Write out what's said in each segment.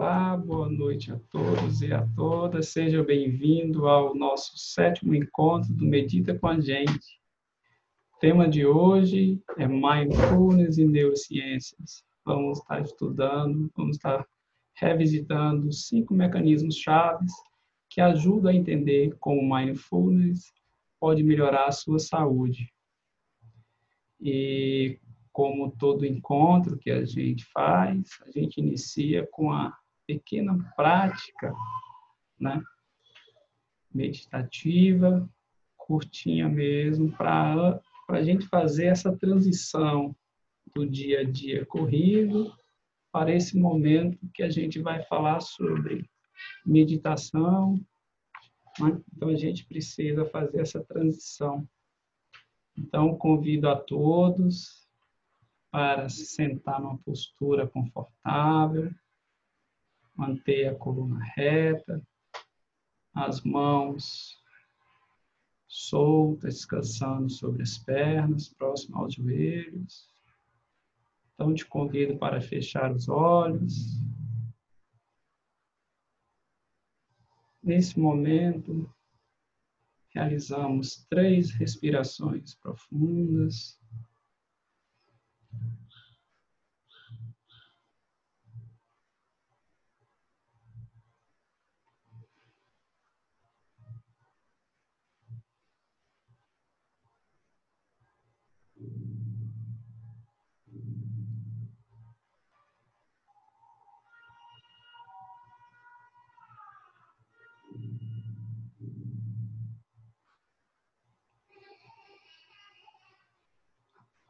Olá, boa noite a todos e a todas. Seja bem-vindo ao nosso sétimo encontro do Medita com a Gente. O tema de hoje é Mindfulness e Neurociências. Vamos estar estudando, vamos estar revisitando cinco mecanismos chaves que ajudam a entender como Mindfulness pode melhorar a sua saúde. E como todo encontro que a gente faz, a gente inicia com a pequena prática, né? Meditativa, curtinha mesmo, para a gente fazer essa transição do dia a dia corrido para esse momento que a gente vai falar sobre meditação. Né? Então, a gente precisa fazer essa transição. Então, convido a todos para se sentar numa postura confortável, manter a coluna reta, as mãos soltas, descansando sobre as pernas, próximo aos joelhos. Então, te convido para fechar os olhos. Nesse momento, realizamos três respirações profundas.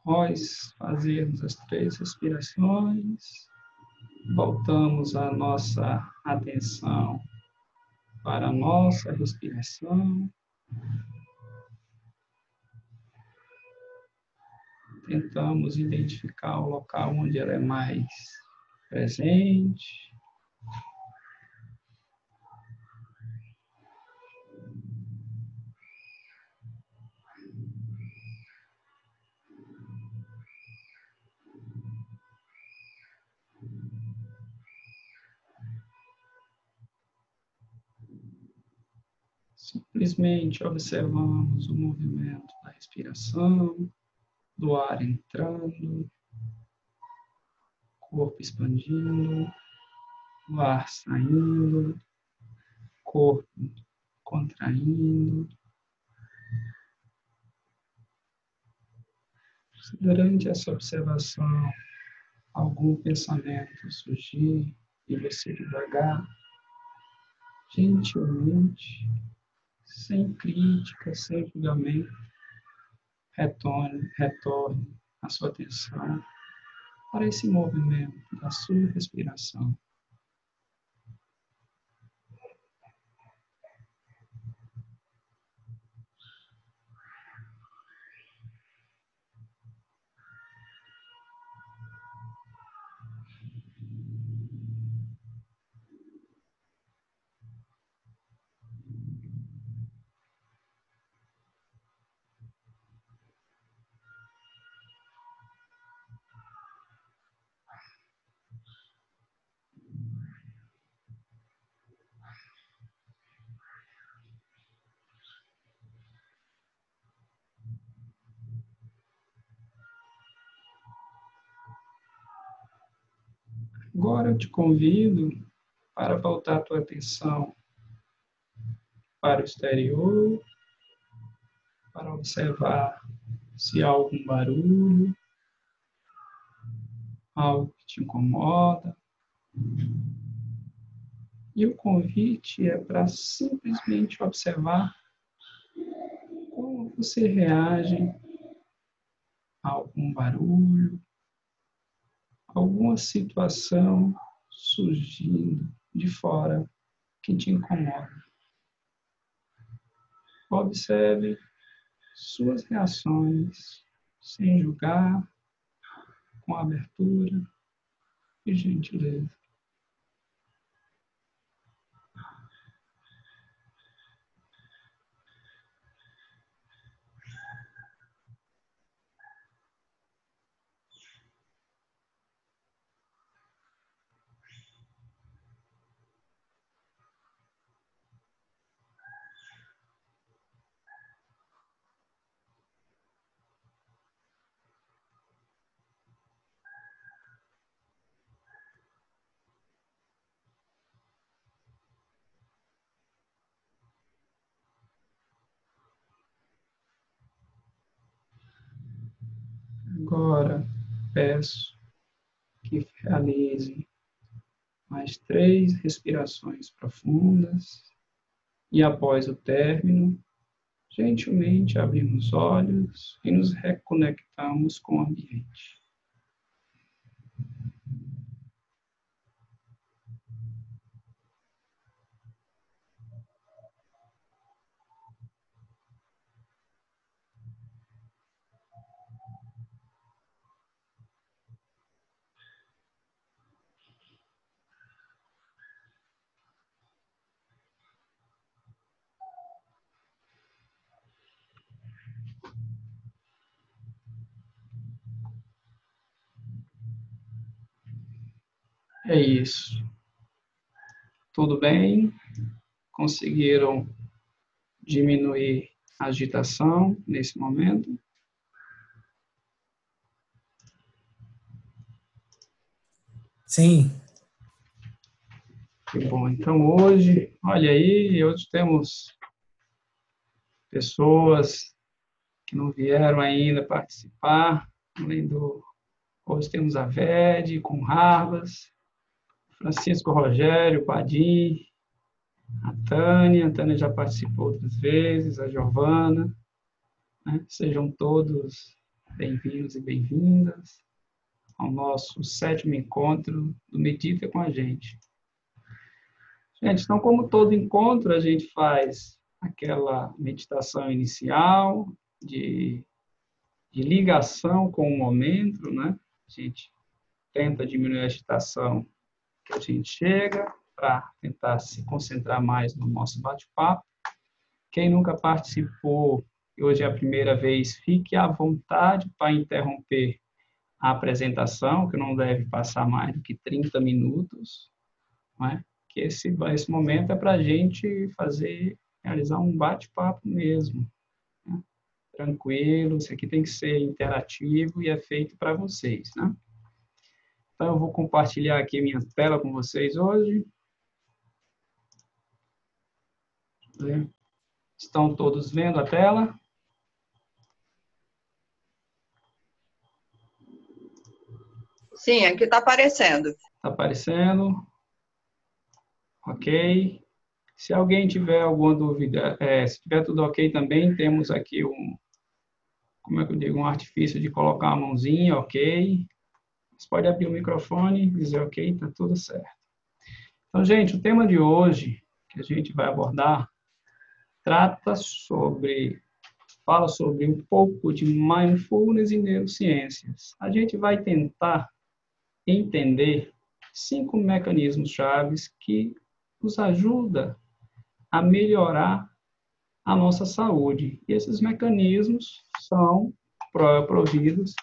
Após fazermos as três respirações, voltamos a nossa atenção para a nossa respiração. Tentamos identificar o local onde ela é mais presente. Simplesmente observamos o movimento da respiração, do ar entrando, corpo expandindo, o ar saindo, corpo contraindo. Se durante essa observação algum pensamento surgir e você devagar, gentilmente sem crítica, sem julgamento, retorne, retorne a sua atenção para esse movimento da sua respiração. Agora eu te convido para voltar a tua atenção para o exterior, para observar se há algum barulho, algo que te incomoda. E o convite é para simplesmente observar como você reage a algum barulho, alguma situação surgindo de fora que te incomoda. Observe suas reações sem julgar, com abertura e gentileza. Agora, peço que realize mais três respirações profundas e após o término, gentilmente abrimos os olhos e nos reconectamos com o ambiente. É isso. Tudo bem? Conseguiram diminuir a agitação nesse momento? Sim. Que bom. Então hoje, olha aí, hoje temos pessoas que não vieram ainda participar, além do hoje temos a VED com Rarbas, Francisco Rogério, Padim, a Tânia, a Tânia já participou outras vezes, a Giovana. Né? Sejam todos bem-vindos e bem-vindas ao nosso sétimo encontro do Medita com a gente. Gente, então, como todo encontro, a gente faz aquela meditação inicial de, de ligação com o momento, né? A gente tenta diminuir a agitação a gente chega para tentar se concentrar mais no nosso bate-papo. Quem nunca participou e hoje é a primeira vez, fique à vontade para interromper a apresentação, que não deve passar mais do que 30 minutos, é? que esse, esse momento é para a gente fazer, realizar um bate-papo mesmo. Né? Tranquilo, isso aqui tem que ser interativo e é feito para vocês, né? Então, eu vou compartilhar aqui minha tela com vocês hoje. Estão todos vendo a tela? Sim, aqui está aparecendo. Está aparecendo. Ok. Se alguém tiver alguma dúvida, é, se tiver tudo ok também, temos aqui um, como é que eu digo, um artifício de colocar a mãozinha, ok. Você pode abrir o microfone e dizer, ok, está tudo certo. Então, gente, o tema de hoje que a gente vai abordar trata sobre, fala sobre um pouco de mindfulness e neurociências. A gente vai tentar entender cinco mecanismos chaves que nos ajuda a melhorar a nossa saúde. E esses mecanismos são providos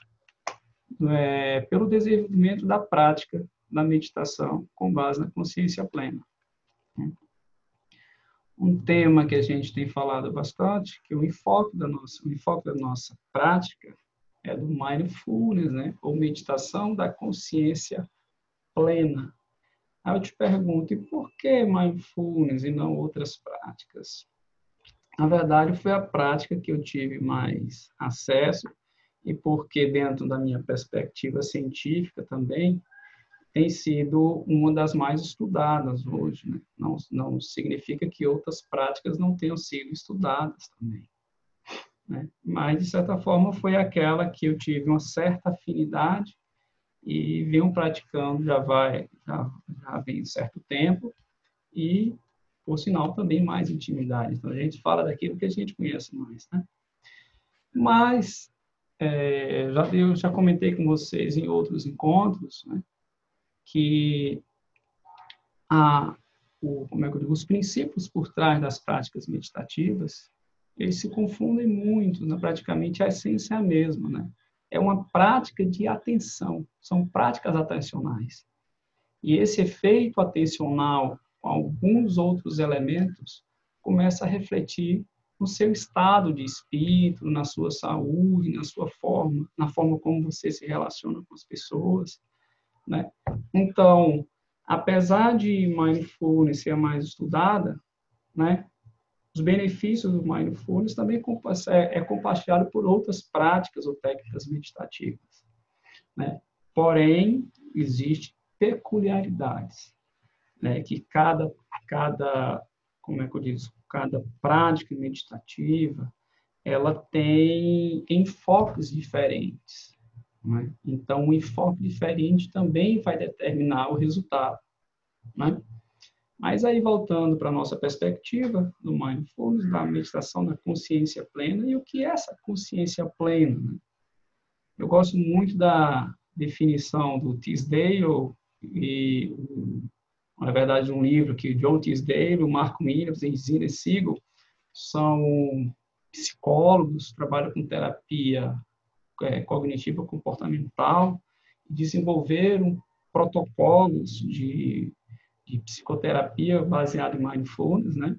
é, pelo desenvolvimento da prática da meditação com base na consciência plena. Um tema que a gente tem falado bastante, que o enfoque da nossa, o enfoque da nossa prática é do mindfulness, né? Ou meditação da consciência plena. Aí eu te pergunto, e por que mindfulness e não outras práticas? Na verdade, foi a prática que eu tive mais acesso e porque, dentro da minha perspectiva científica também, tem sido uma das mais estudadas hoje. Né? Não, não significa que outras práticas não tenham sido estudadas também. Né? Mas, de certa forma, foi aquela que eu tive uma certa afinidade e venho praticando já vai já, já vem um certo tempo e por sinal também mais intimidade então a gente fala daquilo que a gente conhece mais né mas é, já eu já comentei com vocês em outros encontros, né, que a, o, como é que eu digo, os princípios por trás das práticas meditativas, eles se confundem muito, né, praticamente a essência é a mesma, né? É uma prática de atenção, são práticas atencionais. E esse efeito atencional com alguns outros elementos começa a refletir no seu estado de espírito, na sua saúde, na sua forma, na forma como você se relaciona com as pessoas, né? Então, apesar de mindfulness ser mais estudada, né? Os benefícios do mindfulness também é, é compartilhado por outras práticas ou técnicas meditativas. Né? Porém, existe peculiaridades, né? que cada, cada, como é que eu digo, cada prática meditativa, ela tem enfoques diferentes. Né? Então, um enfoque diferente também vai determinar o resultado. Né? Mas aí, voltando para a nossa perspectiva do Mindfulness, da meditação da consciência plena, e o que é essa consciência plena? Né? Eu gosto muito da definição do Tisdale e, na verdade, um livro que John Tisdale, o Marco Williams e Zine Siegel são psicólogos, trabalham com terapia é, cognitiva comportamental, desenvolveram protocolos de, de psicoterapia baseado em mindfulness, né?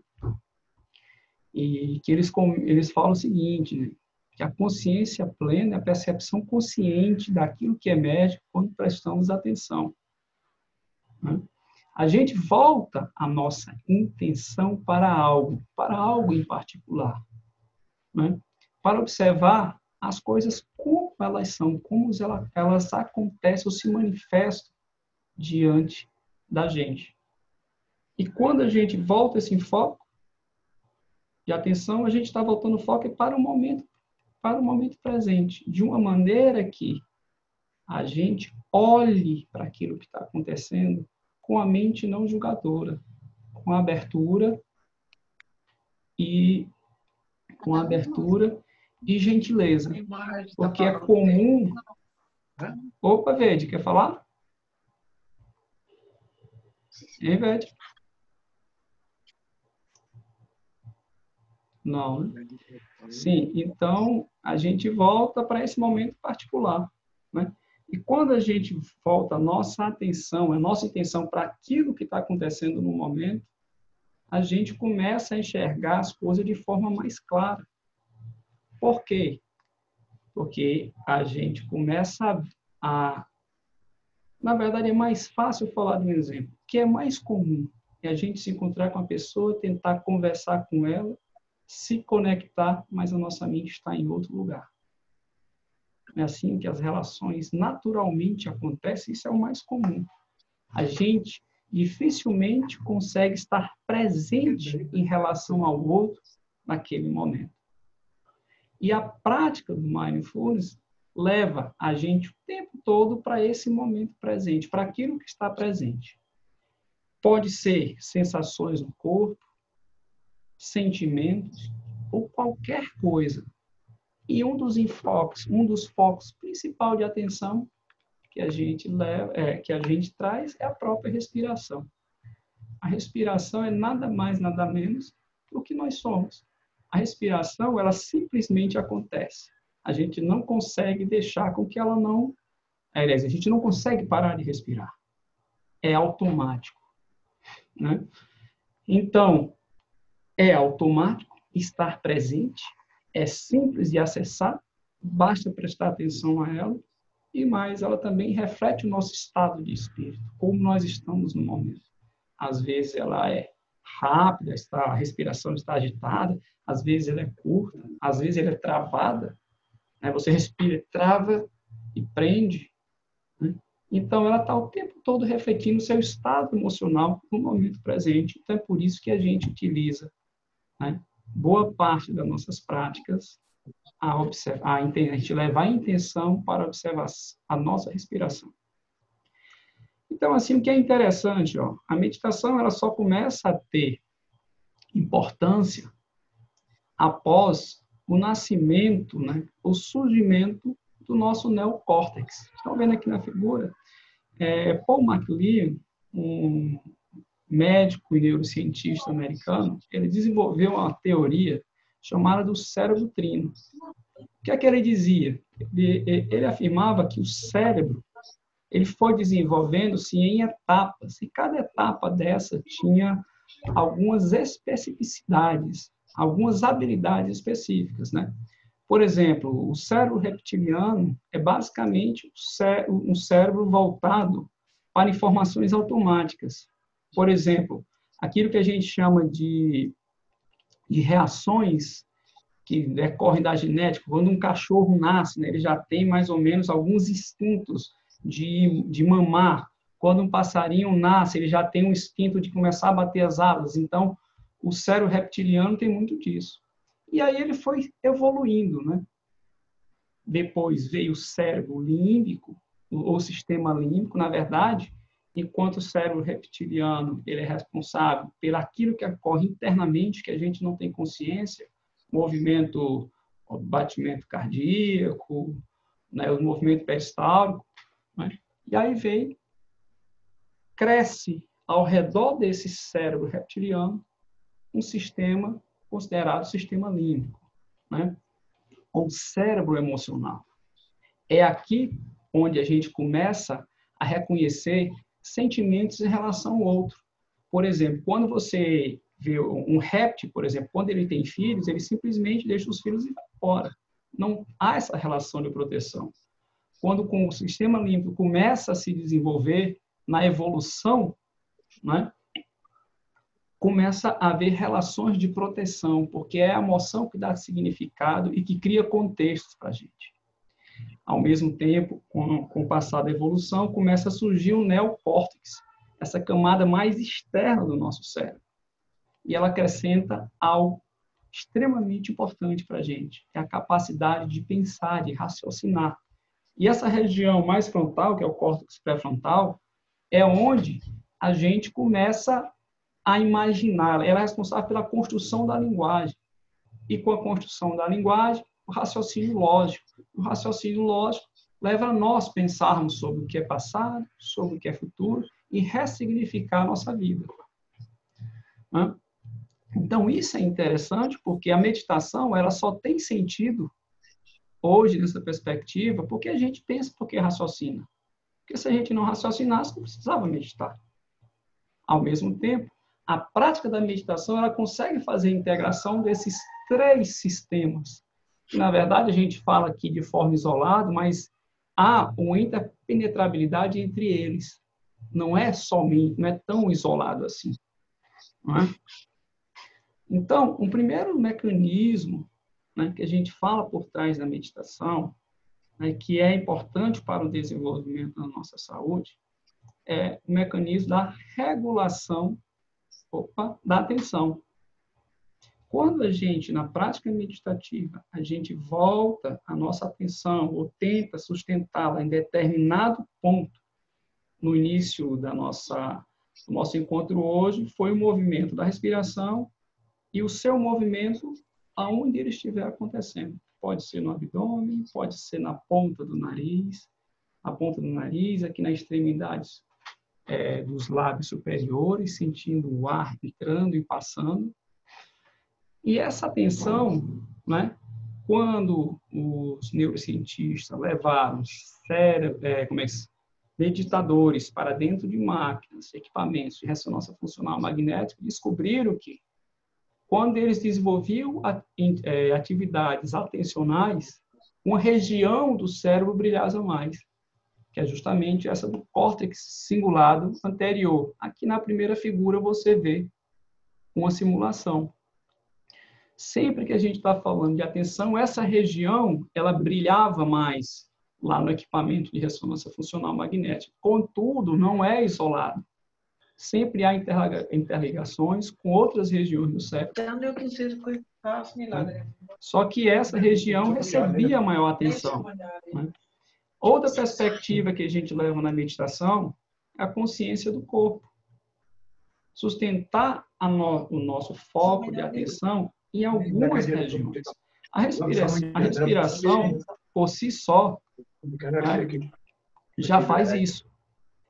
E que eles, eles falam o seguinte, né? que a consciência plena é a percepção consciente daquilo que emerge quando prestamos atenção. Né? A gente volta a nossa intenção para algo, para algo em particular, né? para observar as coisas como elas são, como elas, acontecem ou se manifestam diante da gente. E quando a gente volta esse foco de atenção, a gente está voltando o foco para o momento para o momento presente, de uma maneira que a gente olhe para aquilo que está acontecendo com a mente não julgadora, com abertura e com abertura e gentileza, porque é comum. Opa, Vede, quer falar? Hein, Vede? Não, né? Sim, então a gente volta para esse momento particular, né? E quando a gente volta a nossa atenção, a nossa intenção para aquilo que está acontecendo no momento, a gente começa a enxergar as coisas de forma mais clara. Por quê? Porque a gente começa a. Na verdade, é mais fácil falar de um exemplo, que é mais comum. É a gente se encontrar com a pessoa, tentar conversar com ela se conectar, mas a nossa mente está em outro lugar. É assim que as relações naturalmente acontecem, isso é o mais comum. A gente dificilmente consegue estar presente em relação ao outro naquele momento. E a prática do mindfulness leva a gente o tempo todo para esse momento presente, para aquilo que está presente. Pode ser sensações no corpo, sentimentos ou qualquer coisa. E um dos enfoques, um dos focos principal de atenção que a gente leva, é, que a gente traz é a própria respiração. A respiração é nada mais, nada menos do que nós somos. A respiração, ela simplesmente acontece. A gente não consegue deixar com que ela não. Aliás, a gente não consegue parar de respirar. É automático. Né? Então, é automático, estar presente, é simples de acessar, basta prestar atenção a ela, e mais, ela também reflete o nosso estado de espírito, como nós estamos no momento. Às vezes ela é rápida, está, a respiração está agitada, às vezes ela é curta, às vezes ela é travada. Né? Você respira, trava e prende. Né? Então, ela está o tempo todo refletindo o seu estado emocional no momento presente. Então, é por isso que a gente utiliza né? Boa parte das nossas práticas a, observar, a, a gente levar a intenção para observar a nossa respiração. Então, assim, o que é interessante, ó, a meditação ela só começa a ter importância após o nascimento, né, o surgimento do nosso neocórtex. Estão vendo aqui na figura? É, Paul MacLean, um médico e neurocientista americano, ele desenvolveu uma teoria chamada do cérebro trino. O que é que ele dizia? Ele, ele afirmava que o cérebro ele foi desenvolvendo-se em etapas, e cada etapa dessa tinha algumas especificidades, algumas habilidades específicas, né? Por exemplo, o cérebro reptiliano é basicamente um cérebro voltado para informações automáticas. Por exemplo, aquilo que a gente chama de, de reações que decorrem da genética. Quando um cachorro nasce, né, ele já tem mais ou menos alguns instintos de, de mamar. Quando um passarinho nasce, ele já tem um instinto de começar a bater as asas. Então, o cérebro reptiliano tem muito disso. E aí ele foi evoluindo, né? Depois veio o cérebro límbico, ou sistema límbico, na verdade, enquanto o cérebro reptiliano ele é responsável pelo aquilo que ocorre internamente, que a gente não tem consciência, movimento, batimento cardíaco, né, o movimento peristáltico. Né? E aí vem, cresce ao redor desse cérebro reptiliano um sistema considerado sistema límbico, né? ou cérebro emocional. É aqui onde a gente começa a reconhecer sentimentos em relação ao outro. Por exemplo, quando você vê um réptil, por exemplo, quando ele tem filhos, ele simplesmente deixa os filhos embora. Não há essa relação de proteção. Quando o sistema límbico começa a se desenvolver na evolução, né, começa a haver relações de proteção, porque é a emoção que dá significado e que cria contextos para a gente. Ao mesmo tempo, com, com o passar da evolução, começa a surgir o neocórtex, essa camada mais externa do nosso cérebro e ela acrescenta algo extremamente importante para a gente, é a capacidade de pensar, de raciocinar. E essa região mais frontal, que é o córtex pré-frontal, é onde a gente começa a imaginar. Ela é responsável pela construção da linguagem. E com a construção da linguagem, o raciocínio lógico. O raciocínio lógico leva a nós pensarmos sobre o que é passado, sobre o que é futuro e ressignificar a nossa vida. Então, isso é interessante porque a meditação ela só tem sentido hoje, nessa perspectiva, porque a gente pensa, porque raciocina. Porque se a gente não raciocinasse, não precisava meditar. Ao mesmo tempo, a prática da meditação ela consegue fazer a integração desses três sistemas. Na verdade, a gente fala aqui de forma isolada, mas há uma interpenetrabilidade entre eles. Não é somente, não é tão isolado assim. É? Então, um primeiro mecanismo né, que a gente fala por trás da meditação, né, que é importante para o desenvolvimento da nossa saúde, é o mecanismo da regulação opa, da atenção. Quando a gente, na prática meditativa, a gente volta a nossa atenção ou tenta sustentá-la em determinado ponto, no início da nossa, do nosso encontro hoje, foi o movimento da respiração e o seu movimento aonde ele estiver acontecendo. Pode ser no abdômen, pode ser na ponta do nariz, a ponta do nariz, aqui nas extremidades é, dos lábios superiores, sentindo o ar entrando e passando. E essa tensão, né, quando os neurocientistas levaram cérebro, é, como é que meditadores para dentro de máquinas, equipamentos de ressonância funcional magnética, descobriram que quando eles desenvolviam é, atividades atencionais, uma região do cérebro brilhava mais, que é justamente essa do córtex cingulado anterior. Aqui na primeira figura você vê uma simulação. Sempre que a gente está falando de atenção, essa região ela brilhava mais lá no equipamento de ressonância funcional magnética. Contudo, não é isolado sempre há interligações com outras regiões do cérebro. Né? Só que essa região recebia maior atenção. Né? Outra perspectiva que a gente leva na meditação é a consciência do corpo. Sustentar no, o nosso foco de atenção em algumas regiões. A respiração, a respiração por si só, né, já faz isso.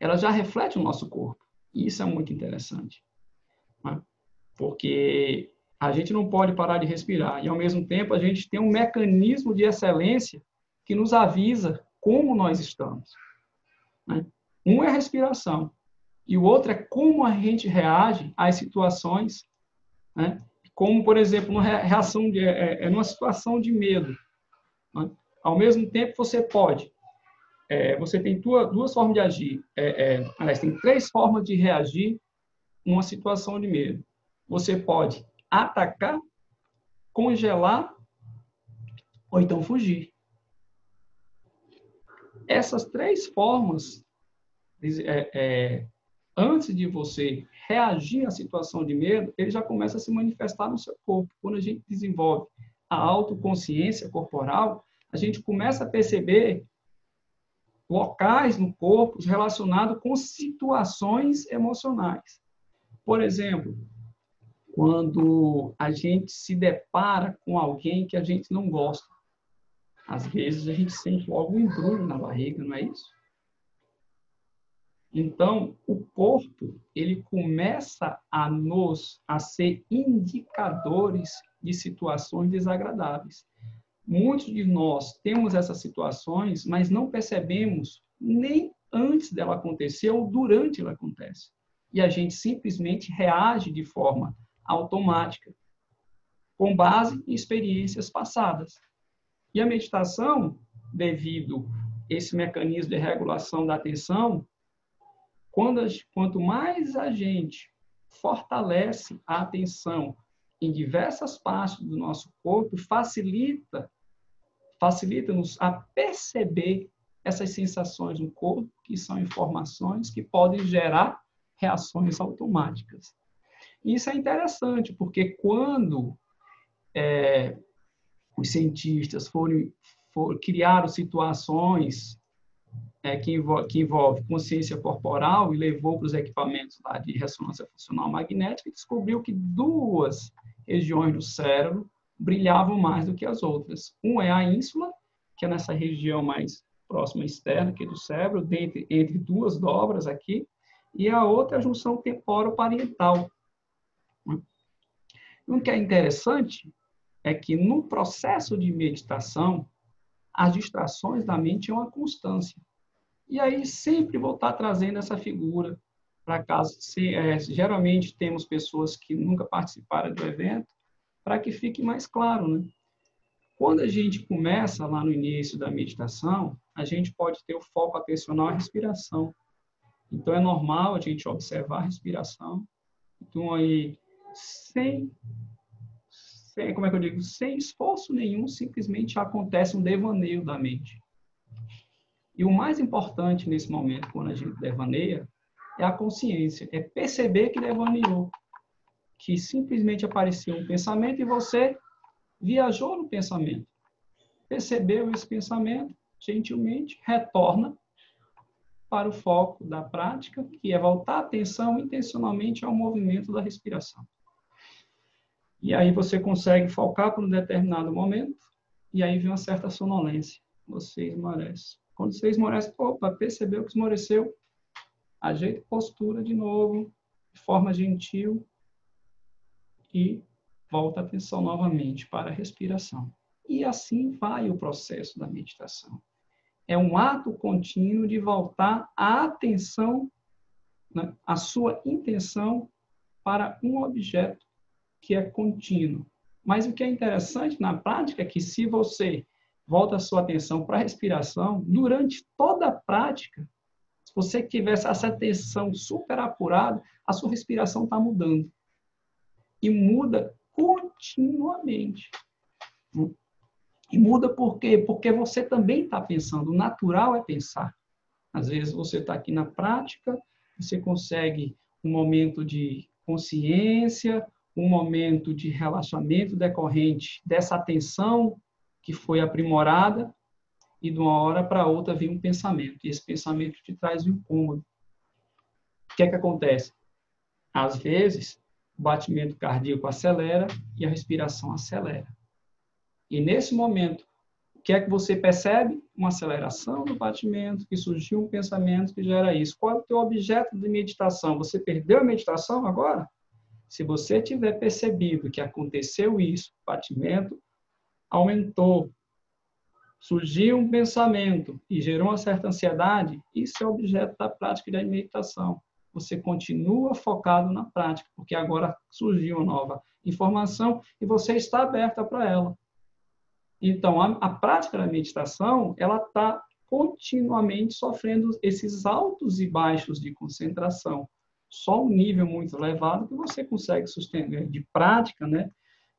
Ela já reflete o nosso corpo. Isso é muito interessante. Né? Porque a gente não pode parar de respirar e, ao mesmo tempo, a gente tem um mecanismo de excelência que nos avisa como nós estamos. Né? Um é a respiração e o outro é como a gente reage às situações, né? Como, por exemplo, numa reação de, é, é numa situação de medo. Né? Ao mesmo tempo, você pode é, você tem duas, duas formas de agir. É, é, aliás, tem três formas de reagir numa situação de medo. Você pode atacar, congelar ou então fugir. Essas três formas, é, é, antes de você reagir à situação de medo, ele já começa a se manifestar no seu corpo. Quando a gente desenvolve a autoconsciência corporal, a gente começa a perceber locais no corpo relacionados com situações emocionais. Por exemplo, quando a gente se depara com alguém que a gente não gosta, às vezes a gente sente logo um embrulho na barriga, não é isso? Então, o corpo, ele começa a nos a ser indicadores de situações desagradáveis. Muitos de nós temos essas situações, mas não percebemos nem antes dela acontecer ou durante ela acontece. E a gente simplesmente reage de forma automática, com base em experiências passadas. E a meditação, devido esse mecanismo de regulação da atenção, quando, quanto mais a gente fortalece a atenção em diversas partes do nosso corpo, facilita facilita-nos a perceber essas sensações no corpo, que são informações que podem gerar reações automáticas. Isso é interessante, porque quando é, os cientistas foram, foram criaram situações é, que, envolve, que envolve consciência corporal e levou para os equipamentos lá de ressonância funcional magnética, descobriu que duas regiões do cérebro brilhavam mais do que as outras. Um é a ínsula, que é nessa região mais próxima externa aqui do cérebro, entre duas dobras aqui, e a outra é a junção temporo-parietal. O que é interessante é que no processo de meditação, as distrações da mente é uma constância. E aí sempre vou estar trazendo essa figura para casa. Se, é, geralmente temos pessoas que nunca participaram do evento, para que fique mais claro, né? Quando a gente começa lá no início da meditação, a gente pode ter o foco atencional à respiração. Então é normal a gente observar a respiração. Então aí sem, sem como é que eu digo, sem esforço nenhum, simplesmente acontece um devaneio da mente. E o mais importante nesse momento, quando a gente devaneia, é a consciência, é perceber que devaneou que simplesmente apareceu um pensamento e você viajou no pensamento. Percebeu esse pensamento, gentilmente retorna para o foco da prática, que é voltar a atenção intencionalmente ao movimento da respiração. E aí você consegue focar por um determinado momento, e aí vem uma certa sonolência. Você esmorece. Quando você esmorece, opa, percebeu que esmoreceu, ajeita postura de novo, de forma gentil, e volta a atenção novamente para a respiração. E assim vai o processo da meditação. É um ato contínuo de voltar a atenção, né, a sua intenção para um objeto que é contínuo. Mas o que é interessante na prática é que se você volta a sua atenção para a respiração, durante toda a prática, se você tivesse essa atenção super apurada, a sua respiração está mudando e muda continuamente. E muda por quê? Porque você também está pensando. O natural é pensar. Às vezes você está aqui na prática, você consegue um momento de consciência, um momento de relaxamento decorrente dessa atenção que foi aprimorada, e de uma hora para outra vem um pensamento. E esse pensamento te traz um incômodo. O que é que acontece? Às vezes, o batimento cardíaco acelera e a respiração acelera. E nesse momento, o que é que você percebe? Uma aceleração do batimento, que surgiu um pensamento que gera isso. Qual é o teu objeto de meditação? Você perdeu a meditação agora? Se você tiver percebido que aconteceu isso, batimento aumentou, surgiu um pensamento e gerou uma certa ansiedade, isso é objeto da prática da meditação você continua focado na prática, porque agora surgiu uma nova informação e você está aberta para ela. Então, a, a prática da meditação, ela está continuamente sofrendo esses altos e baixos de concentração. Só um nível muito elevado que você consegue sustentar de prática, né?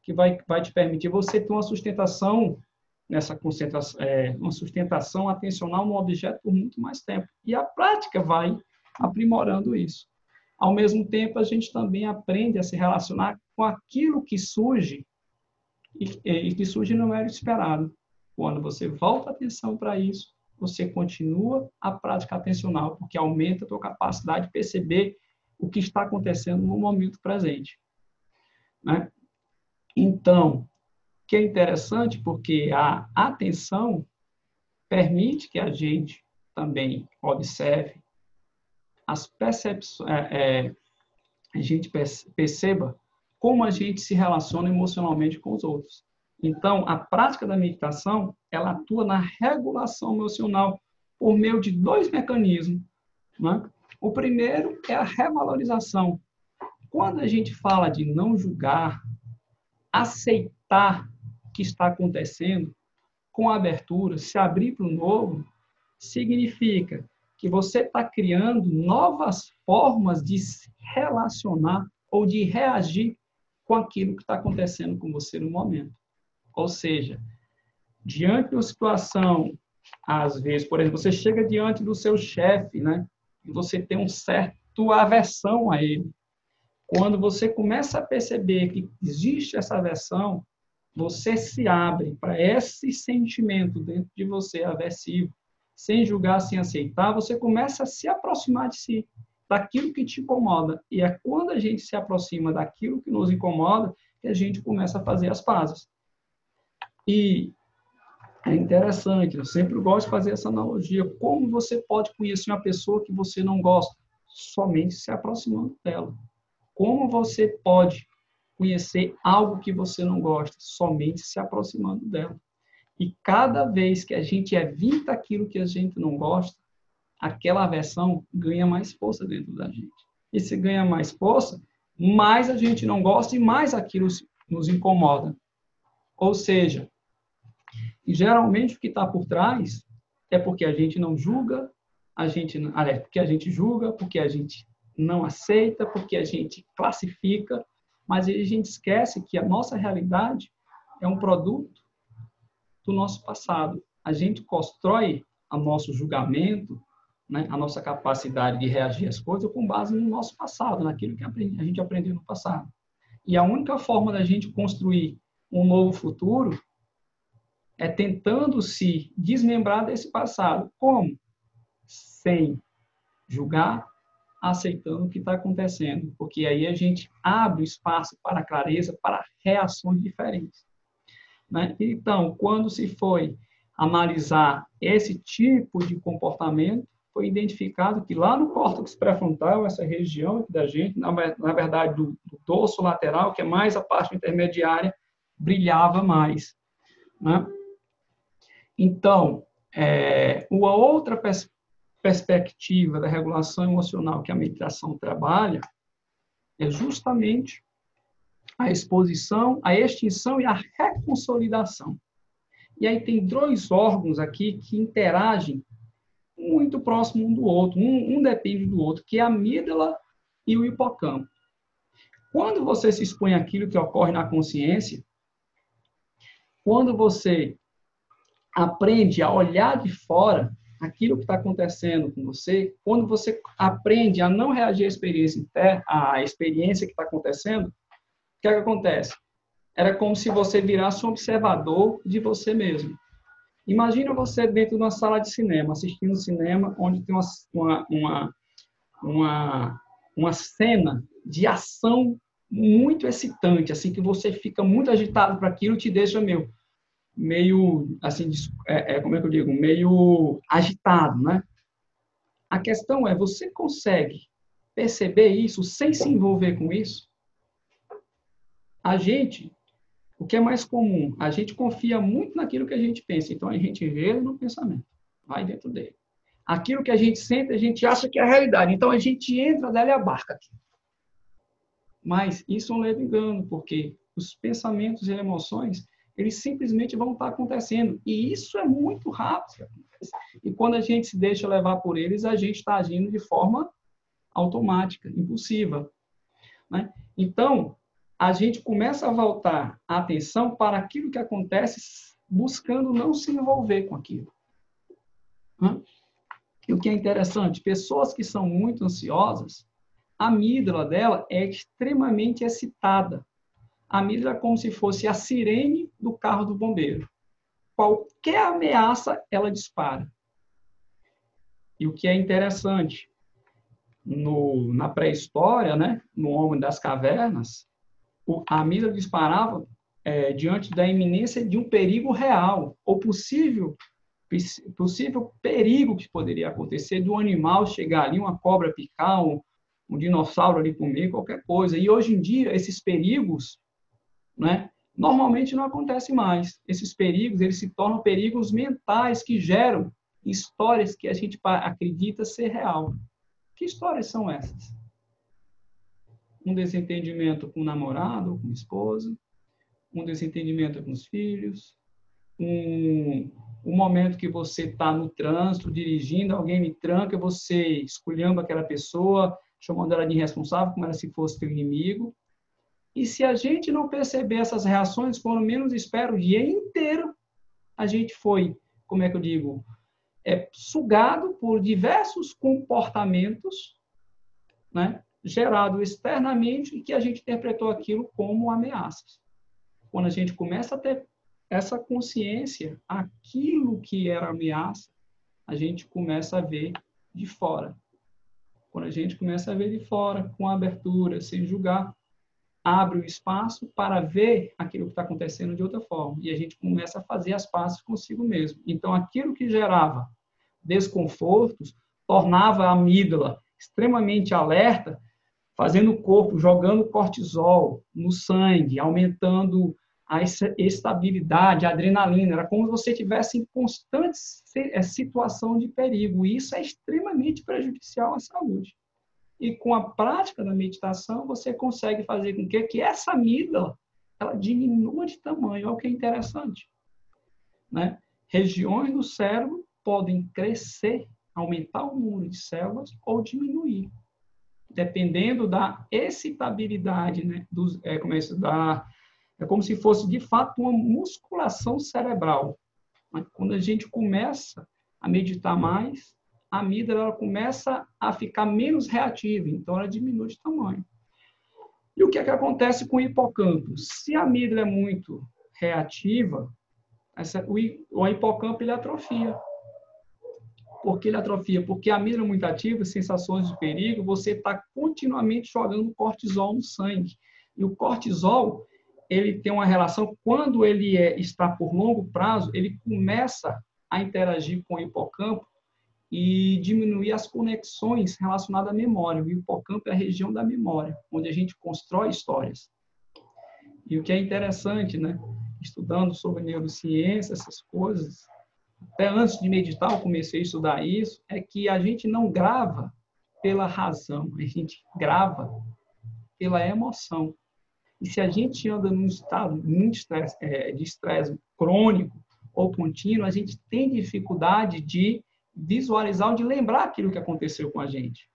Que vai, vai te permitir você ter uma sustentação nessa concentração, é, uma sustentação atencional no objeto por muito mais tempo. E a prática vai aprimorando isso. Ao mesmo tempo, a gente também aprende a se relacionar com aquilo que surge e, e que surge não era esperado. Quando você volta a atenção para isso, você continua a prática atencional, porque aumenta a tua capacidade de perceber o que está acontecendo no momento presente. Né? Então, que é interessante porque a atenção permite que a gente também observe as percepções, é, é, a gente perceba como a gente se relaciona emocionalmente com os outros. Então, a prática da meditação, ela atua na regulação emocional por meio de dois mecanismos. Né? O primeiro é a revalorização. Quando a gente fala de não julgar, aceitar o que está acontecendo, com abertura, se abrir para o novo, significa que você está criando novas formas de se relacionar ou de reagir com aquilo que está acontecendo com você no momento. Ou seja, diante de uma situação, às vezes, por exemplo, você chega diante do seu chefe, né? E você tem um certo aversão a ele. Quando você começa a perceber que existe essa aversão, você se abre para esse sentimento dentro de você aversivo, sem julgar, sem aceitar, você começa a se aproximar de si daquilo que te incomoda. E é quando a gente se aproxima daquilo que nos incomoda que a gente começa a fazer as pazes. E é interessante, eu sempre gosto de fazer essa analogia. Como você pode conhecer uma pessoa que você não gosta? Somente se aproximando dela. Como você pode conhecer algo que você não gosta? Somente se aproximando dela. E cada vez que a gente evita aquilo que a gente não gosta, aquela aversão ganha mais força dentro da gente. E se ganha mais força, mais a gente não gosta e mais aquilo nos incomoda. Ou seja, geralmente o que está por trás é porque a gente não julga, a gente, aliás, porque a gente julga, porque a gente não aceita, porque a gente classifica, mas a gente esquece que a nossa realidade é um produto do nosso passado. A gente constrói o nosso julgamento, né, a nossa capacidade de reagir às coisas com base no nosso passado, naquilo que a gente aprendeu no passado. E a única forma da gente construir um novo futuro é tentando se desmembrar desse passado. Como? Sem julgar, aceitando o que está acontecendo. Porque aí a gente abre espaço para clareza, para reações diferentes. Né? Então, quando se foi analisar esse tipo de comportamento, foi identificado que lá no córtex pré-frontal, essa região da gente, na, na verdade do, do, dorso lateral, que é mais a parte intermediária, brilhava mais. Né? Então, é, uma outra pers perspectiva da regulação emocional que a meditação trabalha é justamente a exposição, a extinção e a reconsolidação. E aí tem dois órgãos aqui que interagem muito próximo um do outro, um, um depende do outro, que é a amígdala e o hipocampo. Quando você se expõe àquilo que ocorre na consciência, quando você aprende a olhar de fora aquilo que está acontecendo com você, quando você aprende a não reagir à experiência interna, à experiência que está acontecendo, o que, é que acontece? Era como se você virasse um observador de você mesmo. Imagina você dentro de uma sala de cinema, assistindo cinema, onde tem uma, uma, uma, uma, cena de ação muito excitante, assim, que você fica muito agitado para aquilo, te deixa meio, meio assim, é, é, como é que eu digo, meio agitado, né? A questão é, você consegue perceber isso sem se envolver com isso? A gente o que é mais comum? A gente confia muito naquilo que a gente pensa, então a gente vê no pensamento, vai dentro dele. Aquilo que a gente sente, a gente acha que é a realidade, então a gente entra dela e abarca aqui. Mas isso é um leve engano, porque os pensamentos e emoções, eles simplesmente vão estar acontecendo. E isso é muito rápido. E quando a gente se deixa levar por eles, a gente está agindo de forma automática, impulsiva. Né? Então, a gente começa a voltar a atenção para aquilo que acontece buscando não se envolver com aquilo. E o que é interessante, pessoas que são muito ansiosas, a amígdala dela é extremamente excitada. A amígdala é como se fosse a sirene do carro do bombeiro. Qualquer ameaça, ela dispara. E o que é interessante, no, na pré-história, né, no Homem das Cavernas, o, a amígdala disparava é, diante da iminência de um perigo real, ou possível, possível perigo que poderia acontecer do animal chegar ali, uma cobra picar, um, um dinossauro ali comer, qualquer coisa. E hoje em dia, esses perigos, né, normalmente não acontecem mais. Esses perigos, eles se tornam perigos mentais que geram histórias que a gente acredita ser real. Que histórias são essas? Um desentendimento com o namorado ou com a esposa, um desentendimento com os filhos, um, um momento que você está no trânsito, dirigindo, alguém me tranca, você escolhendo aquela pessoa, chamando ela de irresponsável, como se fosse teu inimigo. E se a gente não perceber essas reações, quando menos espera o dia inteiro, a gente foi, como é que eu digo, é sugado por diversos comportamentos, né, gerado externamente e que a gente interpretou aquilo como ameaças. Quando a gente começa a ter essa consciência, aquilo que era ameaça, a gente começa a ver de fora. Quando a gente começa a ver de fora, com abertura, sem julgar, abre o espaço para ver aquilo que está acontecendo de outra forma. E a gente começa a fazer as pazes consigo mesmo. Então, aquilo que gerava desconfortos tornava a amígdala extremamente alerta, fazendo o corpo, jogando cortisol no sangue, aumentando a estabilidade, a adrenalina. Era como se você tivesse em constante é, situação de perigo. E isso é extremamente prejudicial à saúde. E com a prática da meditação, você consegue fazer com que, que essa amígdala ela diminua de tamanho. É o que é interessante. Né? Regiões do cérebro podem crescer, aumentar o número de células ou diminuir, dependendo da excitabilidade, né? Dos, é, como é, da, é como se fosse, de fato, uma musculação cerebral. Quando a gente começa a meditar mais, a amígdala começa a ficar menos reativa, então ela diminui de tamanho. E o que é que acontece com o hipocampo? Se a amígdala é muito reativa, essa, o, o hipocampo ele atrofia. Por que ele atrofia? Porque a amígdala é muito ativa, sensações de perigo, você está continuamente jogando cortisol no sangue. E o cortisol, ele tem uma relação, quando ele é, está por longo prazo, ele começa a interagir com o hipocampo e diminuir as conexões relacionadas à memória. O hipocampo é a região da memória, onde a gente constrói histórias. E o que é interessante, né? Estudando sobre neurociência, essas coisas, até antes de meditar, eu comecei a estudar isso, é que a gente não grava pela razão, a gente grava pela emoção. E se a gente anda num estado muito é, de estresse crônico ou contínuo, a gente tem dificuldade de visualizar ou de lembrar aquilo que aconteceu com a gente.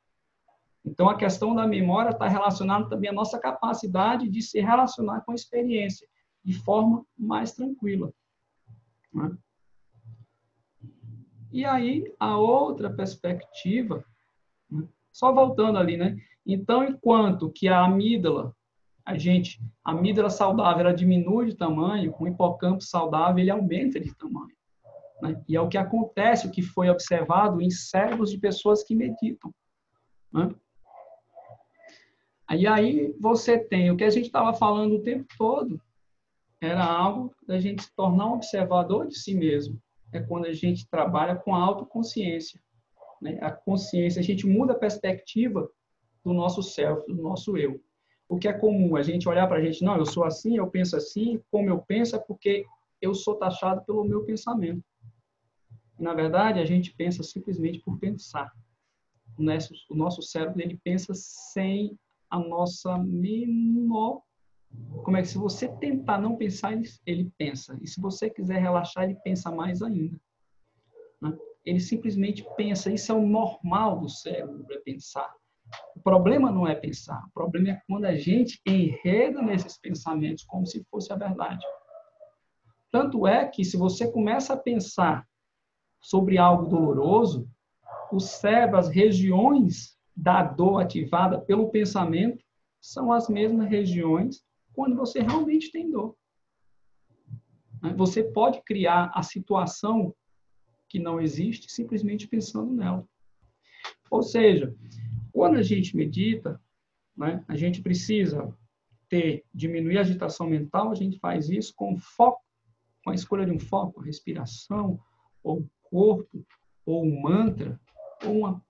Então, a questão da memória está relacionada também à nossa capacidade de se relacionar com a experiência de forma mais tranquila. Né? E aí, a outra perspectiva, né? só voltando ali, né? Então, enquanto que a amígdala a gente, a amígdala saudável, ela diminui de tamanho, o hipocampo saudável, ele aumenta de tamanho. Né? E é o que acontece, o que foi observado em cérebros de pessoas que meditam. Né? E aí você tem o que a gente estava falando o tempo todo, era algo da gente se tornar um observador de si mesmo. É quando a gente trabalha com a autoconsciência. Né? A consciência, a gente muda a perspectiva do nosso self, do nosso eu o que é comum, a gente olhar para a gente, não, eu sou assim, eu penso assim, como eu penso é porque eu sou taxado pelo meu pensamento. Na verdade, a gente pensa simplesmente por pensar. O nosso, o nosso cérebro, ele pensa sem a nossa menor... Como é que se você tentar não pensar, ele, ele pensa. E se você quiser relaxar, ele pensa mais ainda. Né? Ele simplesmente pensa. Isso é o normal do cérebro, é pensar. O problema não é pensar, o problema é quando a gente enreda nesses pensamentos como se fosse a verdade. Tanto é que, se você começa a pensar sobre algo doloroso, o cérebro, as regiões da dor ativada pelo pensamento, são as mesmas regiões quando você realmente tem dor. Você pode criar a situação que não existe simplesmente pensando nela. Ou seja, quando a gente medita, né, a gente precisa ter, diminuir a agitação mental, a gente faz isso com foco, com a escolha de um foco, respiração, ou corpo, ou um mantra, ou uma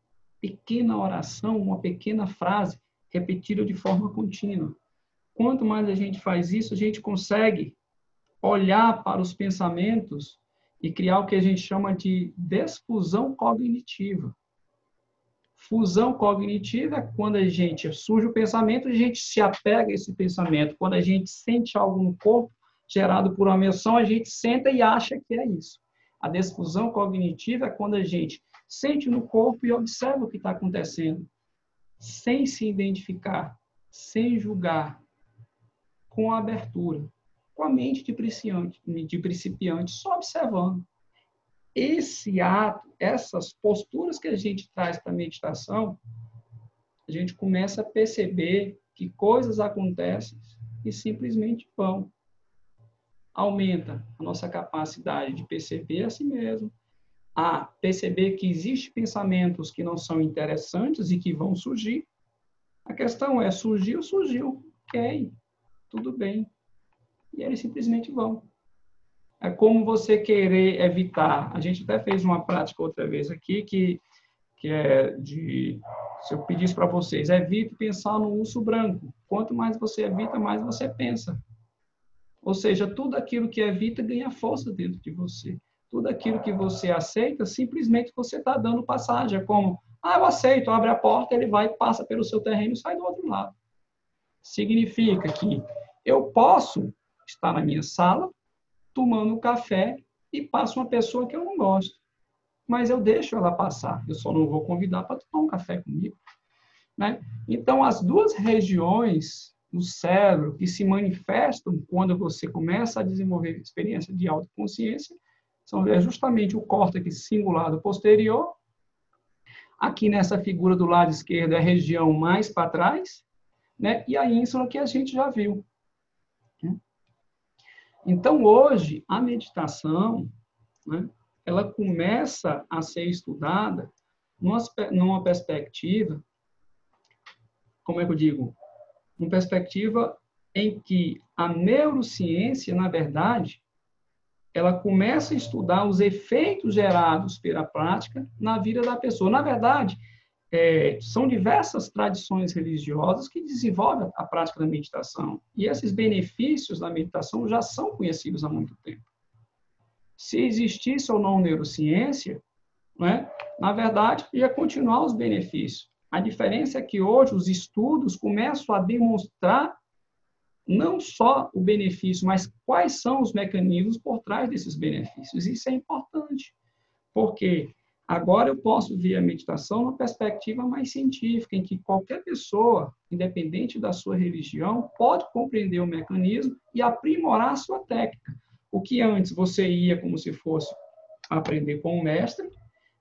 pequena oração, uma pequena frase repetida de forma contínua. Quanto mais a gente faz isso, a gente consegue olhar para os pensamentos e criar o que a gente chama de desfusão cognitiva. Fusão cognitiva é quando a gente surge o pensamento, a gente se apega a esse pensamento. Quando a gente sente algo no corpo gerado por uma emoção, a gente senta e acha que é isso. A desfusão cognitiva é quando a gente sente no corpo e observa o que está acontecendo, sem se identificar, sem julgar, com abertura com a mente de principiante, de principiante só observando. Esse ato, essas posturas que a gente traz para a meditação, a gente começa a perceber que coisas acontecem e simplesmente vão. Aumenta a nossa capacidade de perceber a si mesmo, a perceber que existem pensamentos que não são interessantes e que vão surgir. A questão é, surgiu, surgiu. Ok, tudo bem e eles simplesmente vão. É como você querer evitar. A gente até fez uma prática outra vez aqui que, que é de. Se eu pedisse para vocês, evite pensar no urso branco. Quanto mais você evita, mais você pensa. Ou seja, tudo aquilo que evita ganha força dentro de você. Tudo aquilo que você aceita, simplesmente você está dando passagem. É como, ah, eu aceito, abre a porta, ele vai, passa pelo seu terreno e sai do outro lado. Significa que eu posso está na minha sala, tomando café e passa uma pessoa que eu não gosto. Mas eu deixo ela passar, eu só não vou convidar para tomar um café comigo. Né? Então, as duas regiões do cérebro que se manifestam quando você começa a desenvolver experiência de autoconsciência são é justamente o córtex cingulado posterior. Aqui nessa figura do lado esquerdo é a região mais para trás, né? e a ínsula que a gente já viu. Então, hoje, a meditação, né, ela começa a ser estudada numa perspectiva, como é que eu digo? Uma perspectiva em que a neurociência, na verdade, ela começa a estudar os efeitos gerados pela prática na vida da pessoa. Na verdade, é, são diversas tradições religiosas que desenvolvem a prática da meditação. E esses benefícios da meditação já são conhecidos há muito tempo. Se existisse ou não neurociência, né, na verdade, ia continuar os benefícios. A diferença é que hoje os estudos começam a demonstrar não só o benefício, mas quais são os mecanismos por trás desses benefícios. Isso é importante, porque Agora eu posso ver a meditação numa perspectiva mais científica, em que qualquer pessoa, independente da sua religião, pode compreender o mecanismo e aprimorar a sua técnica. O que antes você ia como se fosse aprender com um mestre,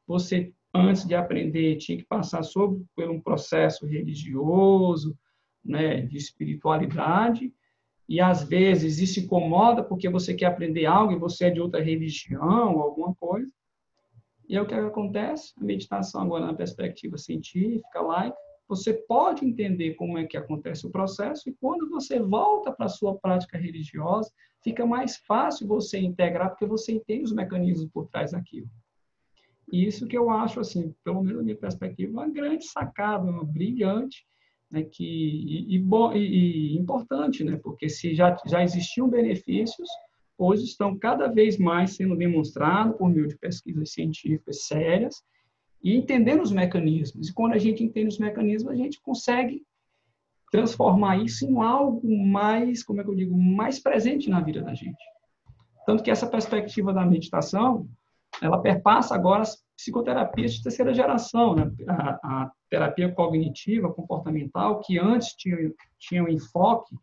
você antes de aprender tinha que passar sobre por um processo religioso, né, de espiritualidade, e às vezes isso incomoda porque você quer aprender algo e você é de outra religião, alguma coisa. E aí o que acontece? A meditação agora na perspectiva científica, laica, você pode entender como é que acontece o processo e quando você volta para a sua prática religiosa, fica mais fácil você integrar porque você entende os mecanismos por trás daquilo. Isso que eu acho, assim, pelo menos na minha perspectiva, uma grande sacada, uma brilhante, né, que, e, e, e, e importante, né, porque se já, já existiam benefícios, hoje estão cada vez mais sendo demonstrados por meio de pesquisas científicas sérias e entendendo os mecanismos. E quando a gente entende os mecanismos, a gente consegue transformar isso em algo mais, como é que eu digo, mais presente na vida da gente. Tanto que essa perspectiva da meditação, ela perpassa agora as psicoterapias de terceira geração, né? a, a terapia cognitiva, comportamental, que antes tinha, tinha um enfoque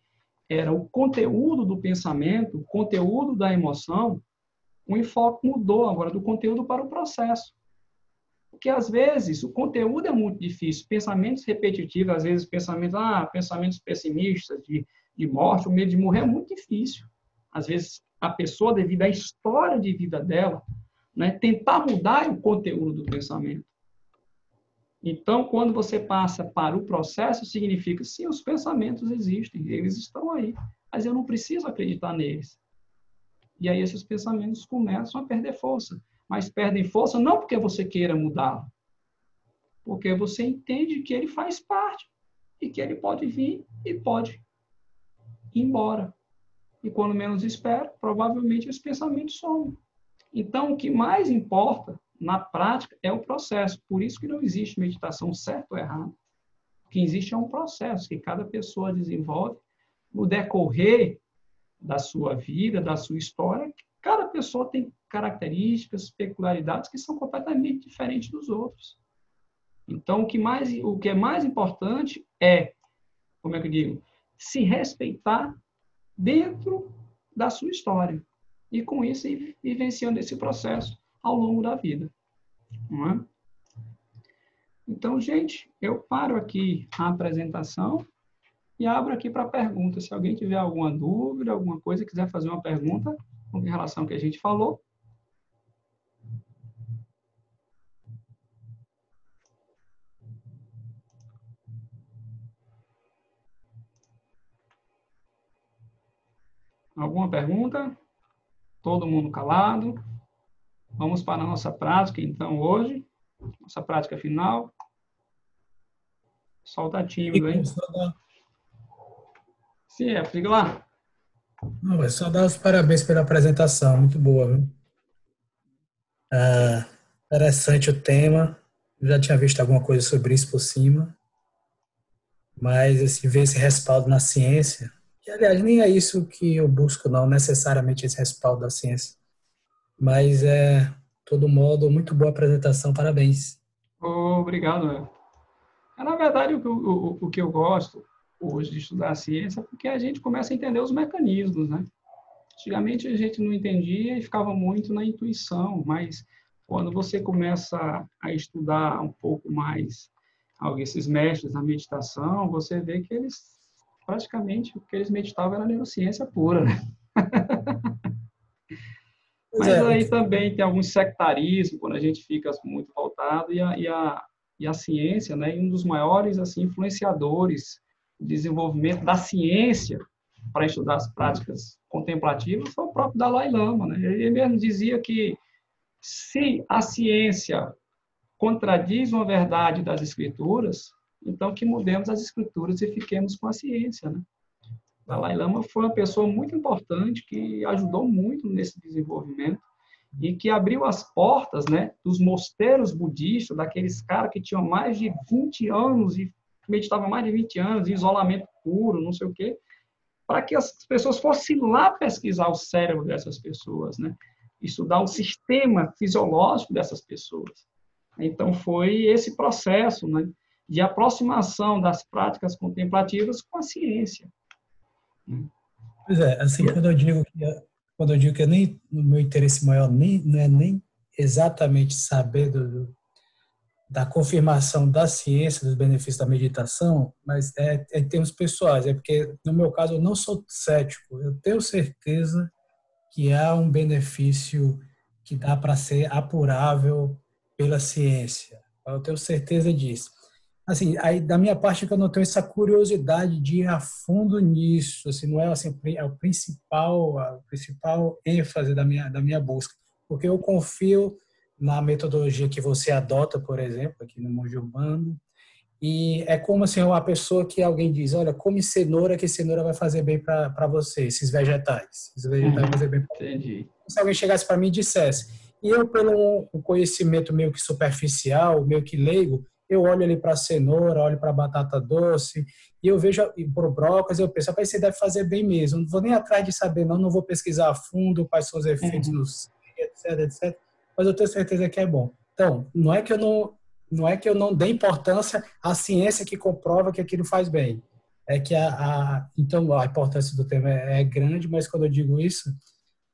era o conteúdo do pensamento, o conteúdo da emoção, o enfoque mudou agora do conteúdo para o processo. Porque às vezes o conteúdo é muito difícil, pensamentos repetitivos, às vezes pensamentos, ah, pensamentos pessimistas de, de morte, o medo de morrer é muito difícil. Às vezes a pessoa, devido à história de vida dela, né, tentar mudar o conteúdo do pensamento. Então, quando você passa para o processo, significa, sim, os pensamentos existem, eles estão aí, mas eu não preciso acreditar neles. E aí esses pensamentos começam a perder força. Mas perdem força não porque você queira mudá-lo, porque você entende que ele faz parte e que ele pode vir e pode ir embora. E quando menos espera, provavelmente os pensamentos somem. Então, o que mais importa na prática é o processo. Por isso que não existe meditação certa ou errada. O que existe é um processo que cada pessoa desenvolve no decorrer da sua vida, da sua história. Cada pessoa tem características, peculiaridades que são completamente diferentes dos outros. Então, o que, mais, o que é mais importante é, como é que eu digo, se respeitar dentro da sua história. E com isso, ir vivenciando esse processo ao longo da vida. Não é? Então, gente, eu paro aqui a apresentação e abro aqui para perguntas. Se alguém tiver alguma dúvida, alguma coisa, quiser fazer uma pergunta com relação ao que a gente falou. Alguma pergunta? Todo mundo calado? Vamos para a nossa prática, então, hoje. Nossa prática final. Solta tímido, hein? Sim, é, fica lá. Não, é só dar os parabéns pela apresentação, muito boa, viu? Ah, interessante o tema. Eu já tinha visto alguma coisa sobre isso por cima. Mas esse, ver esse respaldo na ciência, aliás nem é isso que eu busco, não, necessariamente esse respaldo da ciência. Mas é, todo modo, muito boa apresentação, parabéns. Obrigado. É, na verdade, o, o, o que eu gosto hoje de estudar a ciência é porque a gente começa a entender os mecanismos, né? Antigamente a gente não entendia e ficava muito na intuição, mas quando você começa a estudar um pouco mais esses mestres na meditação, você vê que eles praticamente o que eles meditavam era neurociência pura, né? Mas é. aí também tem algum sectarismo, quando a gente fica muito voltado, e a, e a, e a ciência, né, um dos maiores assim, influenciadores do desenvolvimento da ciência para estudar as práticas contemplativas foi o próprio Dalai Lama. Né? Ele mesmo dizia que se a ciência contradiz uma verdade das escrituras, então que mudemos as escrituras e fiquemos com a ciência. Né? Dalai Lama foi uma pessoa muito importante que ajudou muito nesse desenvolvimento e que abriu as portas né, dos mosteiros budistas, daqueles caras que tinham mais de 20 anos e meditavam mais de 20 anos, em isolamento puro, não sei o quê, para que as pessoas fossem lá pesquisar o cérebro dessas pessoas, né? estudar o sistema fisiológico dessas pessoas. Então, foi esse processo né, de aproximação das práticas contemplativas com a ciência. Pois é, assim, quando eu digo que, quando eu digo que nem, o meu interesse maior nem, não é nem exatamente saber do, da confirmação da ciência dos benefícios da meditação, mas é, é em termos pessoais, é porque, no meu caso, eu não sou cético, eu tenho certeza que há um benefício que dá para ser apurável pela ciência. Eu tenho certeza disso assim, aí da minha parte que eu não tenho essa curiosidade de ir a fundo nisso, assim, não é assim, é o principal, a principal ênfase da minha da minha busca, porque eu confio na metodologia que você adota, por exemplo, aqui no Monge Urbano, e é como assim, uma pessoa que alguém diz, olha, come cenoura, que cenoura vai fazer bem para você, esses vegetais. Esses vegetais uhum. fazer bem para Entendi. Se alguém chegasse para mim e dissesse, e eu, pelo um conhecimento meio que superficial, meio que leigo, eu olho ali para a cenoura, olho para a batata doce, e eu vejo para o brócolis, eu penso, rapaz, você deve fazer bem mesmo. Não vou nem atrás de saber, não, não vou pesquisar a fundo quais são os efeitos uhum. nos etc, etc. Mas eu tenho certeza que é bom. Então, não é que eu não, não é que eu não dê importância à ciência que comprova que aquilo faz bem. é que a, a, então a importância do tema é, é, grande, mas quando eu digo isso,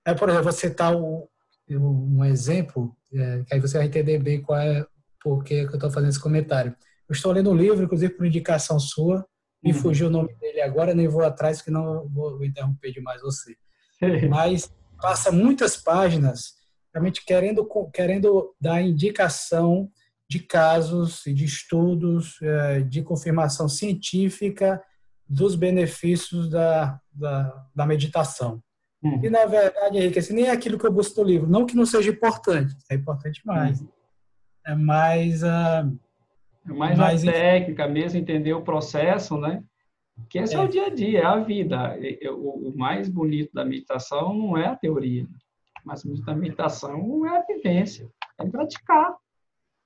é por exemplo, você tá o, um exemplo, é, que aí você vai entender bem qual é por que eu estou fazendo esse comentário. Eu estou lendo um livro, inclusive por indicação sua, me uhum. fugiu o nome dele agora, nem vou atrás, que não vou interromper demais você. Mas passa muitas páginas realmente querendo, querendo dar indicação de casos e de estudos é, de confirmação científica dos benefícios da, da, da meditação. Uhum. E, na verdade, Henrique, assim, nem é aquilo que eu busco no livro. Não que não seja importante, é importante mais. Uhum. É mais... Uh, é mais, mais a técnica mesmo, entender o processo, né? Que esse é. é o dia a dia, é a vida. O, o mais bonito da meditação não é a teoria. Mas a meditação é a vivência, é praticar.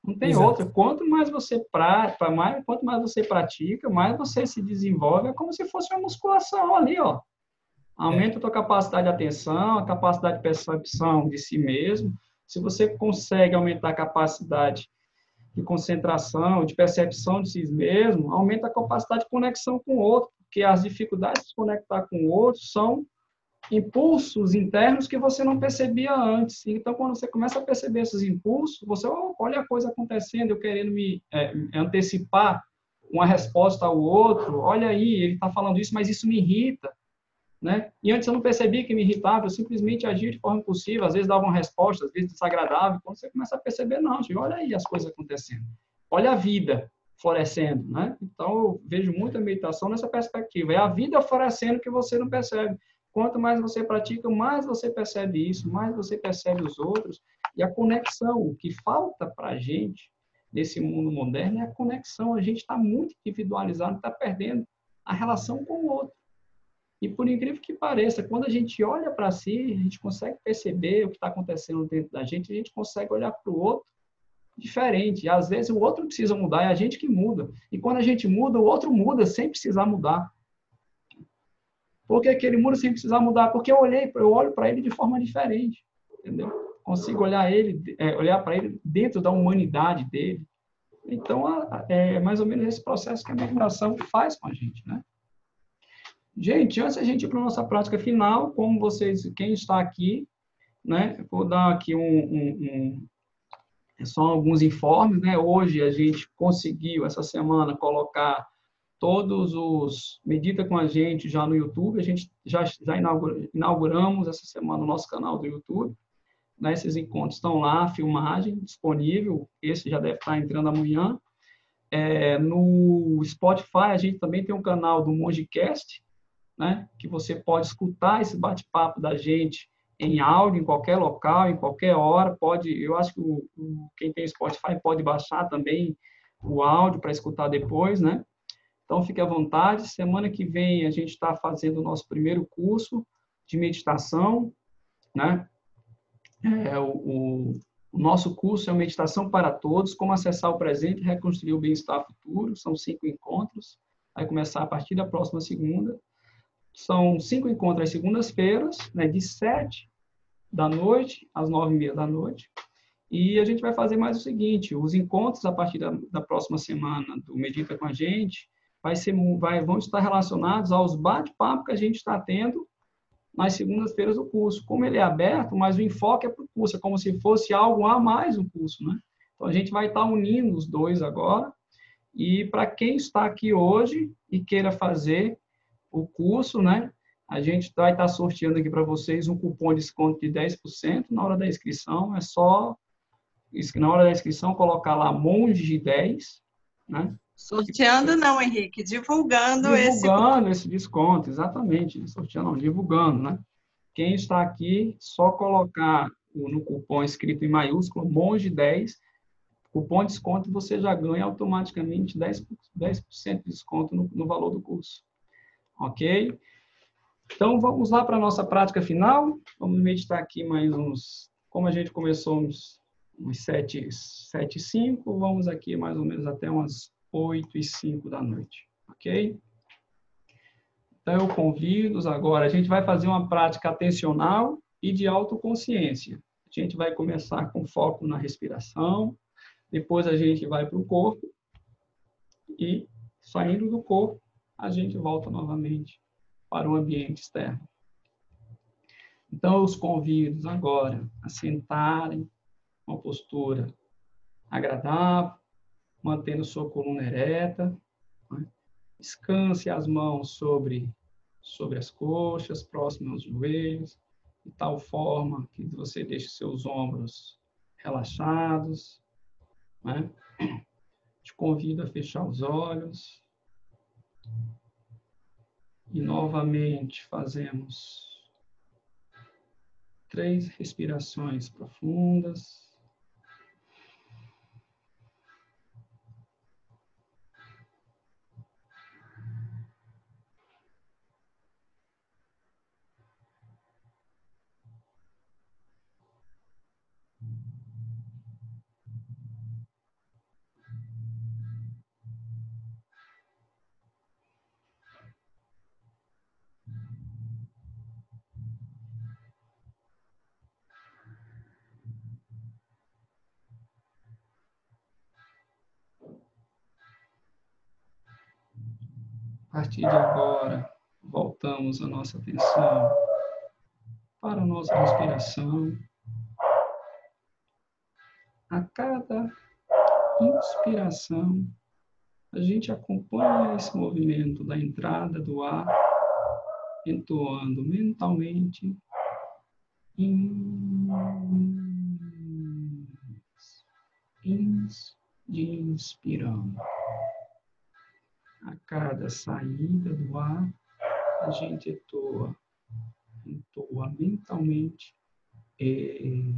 Não tem Exato. outra. Quanto mais você pra, mais, quanto mais você pratica, mais você se desenvolve. É como se fosse uma musculação ali, ó. Aumenta é. a tua capacidade de atenção, a capacidade de percepção de si mesmo. Se você consegue aumentar a capacidade de concentração, de percepção de si mesmo, aumenta a capacidade de conexão com o outro, porque as dificuldades de se conectar com o outro são impulsos internos que você não percebia antes. Então, quando você começa a perceber esses impulsos, você olha a coisa acontecendo, eu querendo me é, antecipar uma resposta ao outro. Olha aí, ele está falando isso, mas isso me irrita. Né? E antes eu não percebia que me irritava, eu simplesmente agia de forma impulsiva, às vezes dava uma resposta, às vezes desagradável. Quando você começa a perceber, não, olha aí as coisas acontecendo. Olha a vida florescendo, né? Então eu vejo muita meditação nessa perspectiva. É a vida florescendo que você não percebe. Quanto mais você pratica, mais você percebe isso, mais você percebe os outros. E a conexão, o que falta para a gente nesse mundo moderno é a conexão. A gente está muito individualizado, está perdendo a relação com o outro. E por incrível que pareça, quando a gente olha para si, a gente consegue perceber o que está acontecendo dentro da gente, a gente consegue olhar para o outro diferente. E às vezes o outro precisa mudar, é a gente que muda. E quando a gente muda, o outro muda sem precisar mudar. Por que aquele muda sem precisar mudar? Porque eu olhei, eu olho para ele de forma diferente, entendeu? Consigo olhar ele, é, olhar para ele dentro da humanidade dele. Então é mais ou menos esse processo que a meditação faz com a gente, né? Gente, antes a gente ir para a nossa prática final, como vocês, quem está aqui, né, vou dar aqui um, um, um só alguns informes, né? Hoje a gente conseguiu essa semana colocar todos os medita com a gente já no YouTube. A gente já já inauguramos essa semana o nosso canal do YouTube. Né? Esses encontros estão lá, filmagem disponível. Esse já deve estar entrando amanhã. É, no Spotify a gente também tem um canal do Mongecast, né? Que você pode escutar esse bate-papo da gente em áudio, em qualquer local, em qualquer hora. Pode, eu acho que o, o quem tem Spotify pode baixar também o áudio para escutar depois, né? Então, fique à vontade. Semana que vem a gente está fazendo o nosso primeiro curso de meditação, né? É, o, o, nosso curso é Meditação para Todos, como acessar o presente e reconstruir o bem-estar futuro. São cinco encontros. Vai começar a partir da próxima segunda. São cinco encontros às segundas-feiras, né, de sete da noite às nove e meia da noite. E a gente vai fazer mais o seguinte: os encontros a partir da, da próxima semana do Medita com a gente vai ser, vai, vão estar relacionados aos bate-papos que a gente está tendo nas segundas-feiras do curso. Como ele é aberto, mas o enfoque é para o curso, é como se fosse algo a mais o curso, né? Então a gente vai estar unindo os dois agora. E para quem está aqui hoje e queira fazer o curso, né? A gente vai estar sorteando aqui para vocês um cupom de desconto de 10% na hora da inscrição. É só, na hora da inscrição, colocar lá monge 10, né? Sorteando não, Henrique, divulgando, divulgando esse... Divulgando esse desconto, exatamente. Sorteando não, divulgando, né? Quem está aqui, só colocar no cupom escrito em maiúsculo, monge 10, cupom de desconto, você já ganha automaticamente 10%, 10 de desconto no, no valor do curso. Ok? Então, vamos lá para a nossa prática final. Vamos meditar aqui mais uns... Como a gente começou uns, uns 7, 7 e 5, vamos aqui mais ou menos até umas 8 e 5 da noite. Ok? Então, eu convido agora. A gente vai fazer uma prática atencional e de autoconsciência. A gente vai começar com foco na respiração, depois a gente vai para o corpo e, saindo do corpo, a gente volta novamente para o ambiente externo. Então, eu os convido agora a sentarem uma postura agradável, mantendo sua coluna ereta. Né? Descanse as mãos sobre, sobre as coxas, próximas aos joelhos, de tal forma que você deixe seus ombros relaxados. Né? Te convido a fechar os olhos. E novamente fazemos três respirações profundas. A partir de agora, voltamos a nossa atenção para a nossa respiração. A cada inspiração, a gente acompanha esse movimento da entrada do ar, entoando mentalmente. Ins, inspirando a cada saída do ar, a gente entoa, entoa mentalmente e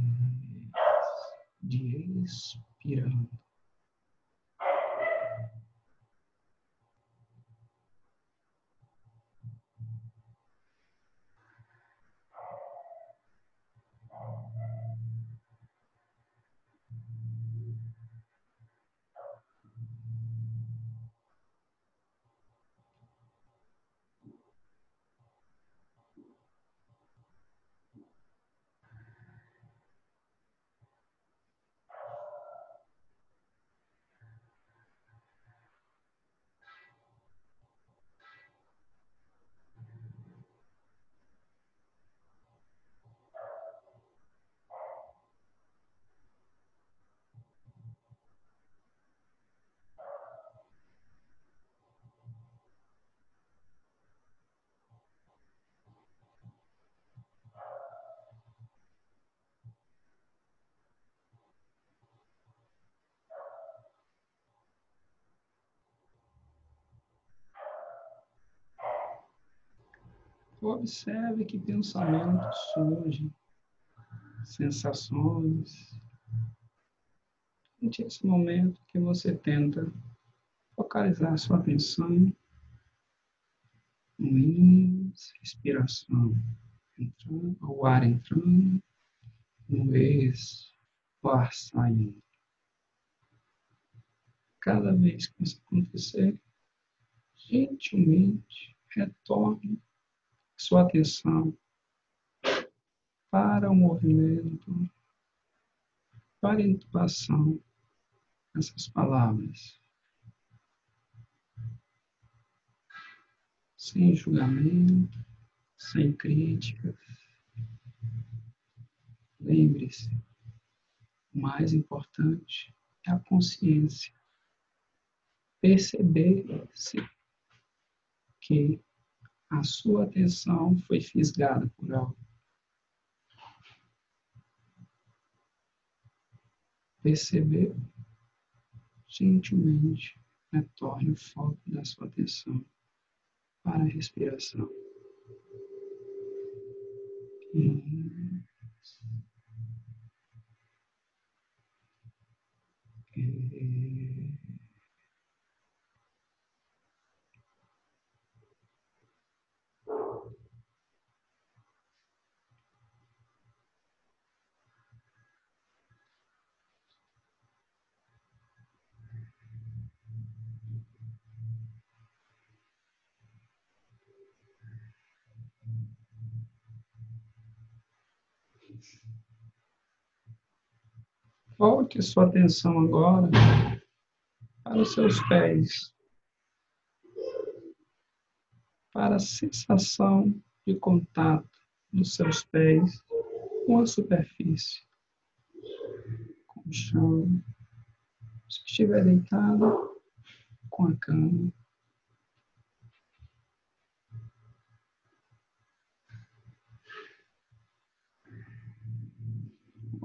de expirando. Observe que pensamentos surgem, sensações. Durante esse momento que você tenta focalizar sua atenção no ins, respiração, entrando, o ar entrando, no ex, o ar saindo. Cada vez que isso acontecer, gentilmente retorne sua atenção para o movimento, para a intuação dessas palavras. Sem julgamento, sem críticas. Lembre-se, o mais importante é a consciência. Perceber-se que a sua atenção foi fisgada por algo. Perceber gentilmente retorne o foco da sua atenção para a respiração. E... E... Volte sua atenção agora para os seus pés. para a sensação de contato dos seus pés com a superfície, com o chão. Se estiver deitado, com a cama.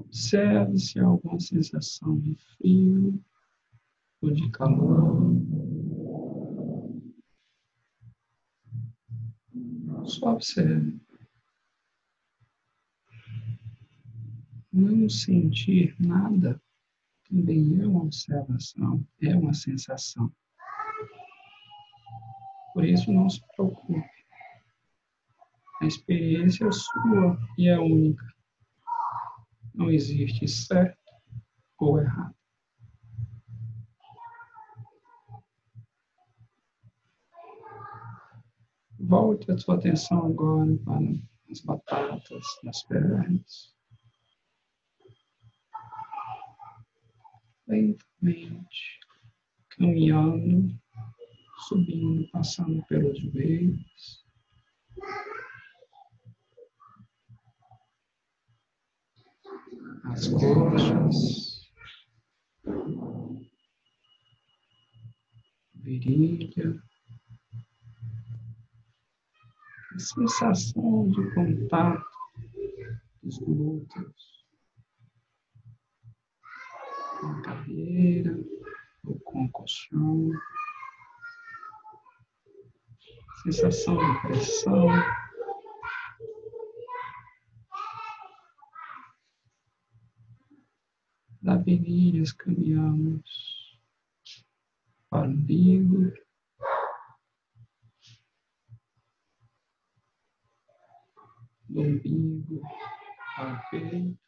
Observe se há alguma sensação de frio ou de calor. Só observe. Não sentir nada também é uma observação, é uma sensação. Por isso, não se preocupe. A experiência é sua e é única. Não existe certo ou errado. Volte a sua atenção agora para as batatas nas pernas. Lentamente, caminhando, subindo, passando pelos joelhos. As coxas, virilha, sensação de contato dos glúteos. Com a cadeira ou com o colchão, sensação de pressão. Da virilhas caminhamos umbigo. do umbigo ao peito.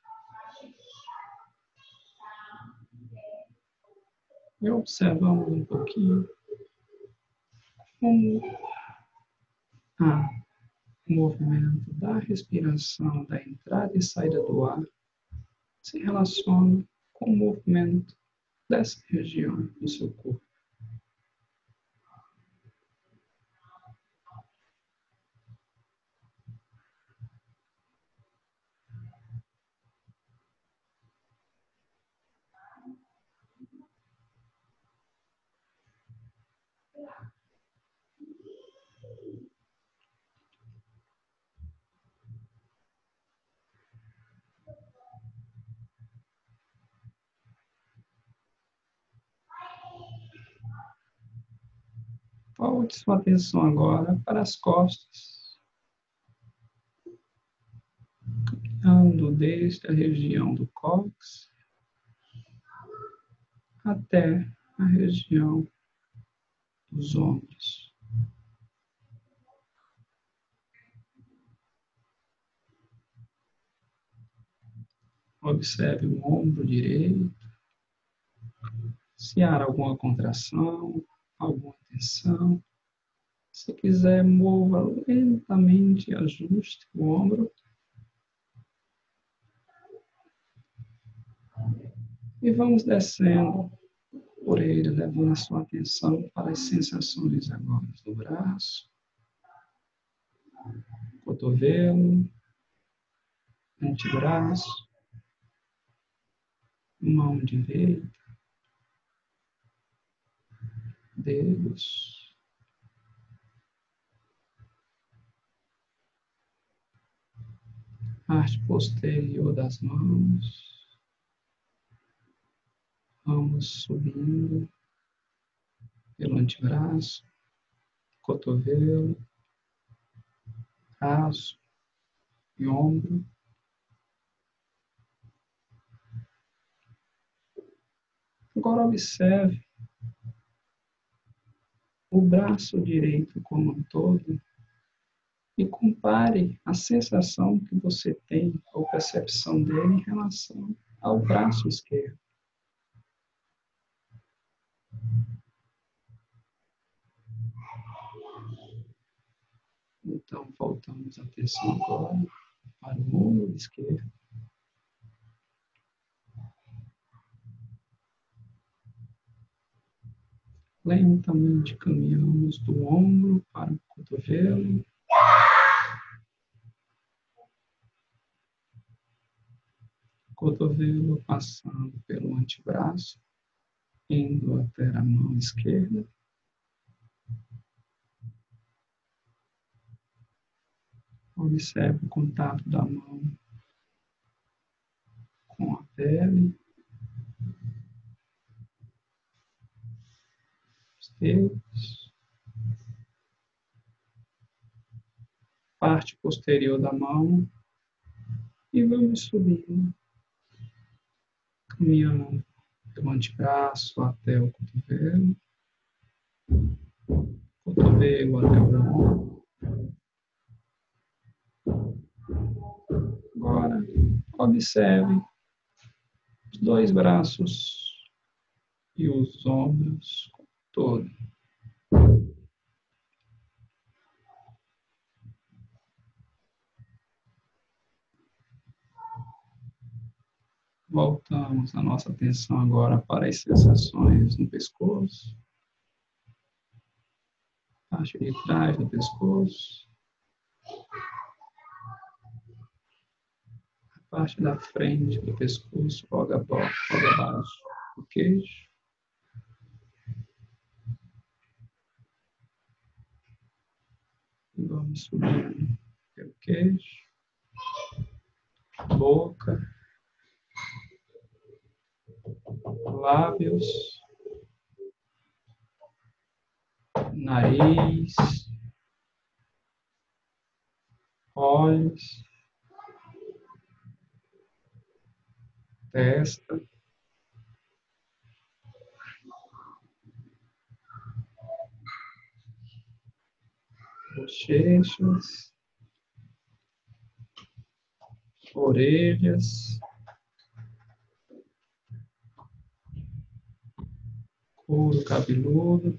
E observamos um pouquinho como a o movimento da respiração, da entrada e saída do ar, se relaciona com o movimento dessa região do seu corpo. Volte sua atenção agora para as costas. Caminhando desde a região do cóccix até a região dos ombros. Observe o ombro direito, se há alguma contração, alguma tensão. Se quiser, mova lentamente, ajuste o ombro. E vamos descendo por ele, levando a sua atenção para as sensações agora do braço, cotovelo, antebraço, mão direita, dedos. Parte posterior das mãos. Vamos subindo. Pelo antebraço, cotovelo, braço. E ombro. Agora observe o braço direito como um todo e compare a sensação que você tem ou percepção dele em relação ao braço esquerdo. Então, voltamos a atenção agora para o ombro esquerdo. Lentamente caminhamos do ombro para o cotovelo. Cotovelo passando pelo antebraço, indo até a mão esquerda. Observe o contato da mão com a pele. Os. Parte posterior da mão. E vamos subindo. Caminhando do antebraço até o cotovelo. Cotovelo até o ombro. Agora, observe os dois braços e os ombros todo. Voltamos a nossa atenção agora para as sensações no pescoço, parte de trás do pescoço. parte da frente do pescoço, roga abaixo do queixo. E vamos subindo pelo queixo, boca, lábios, nariz, olhos. testa. Bochechas, orelhas, couro cabeludo.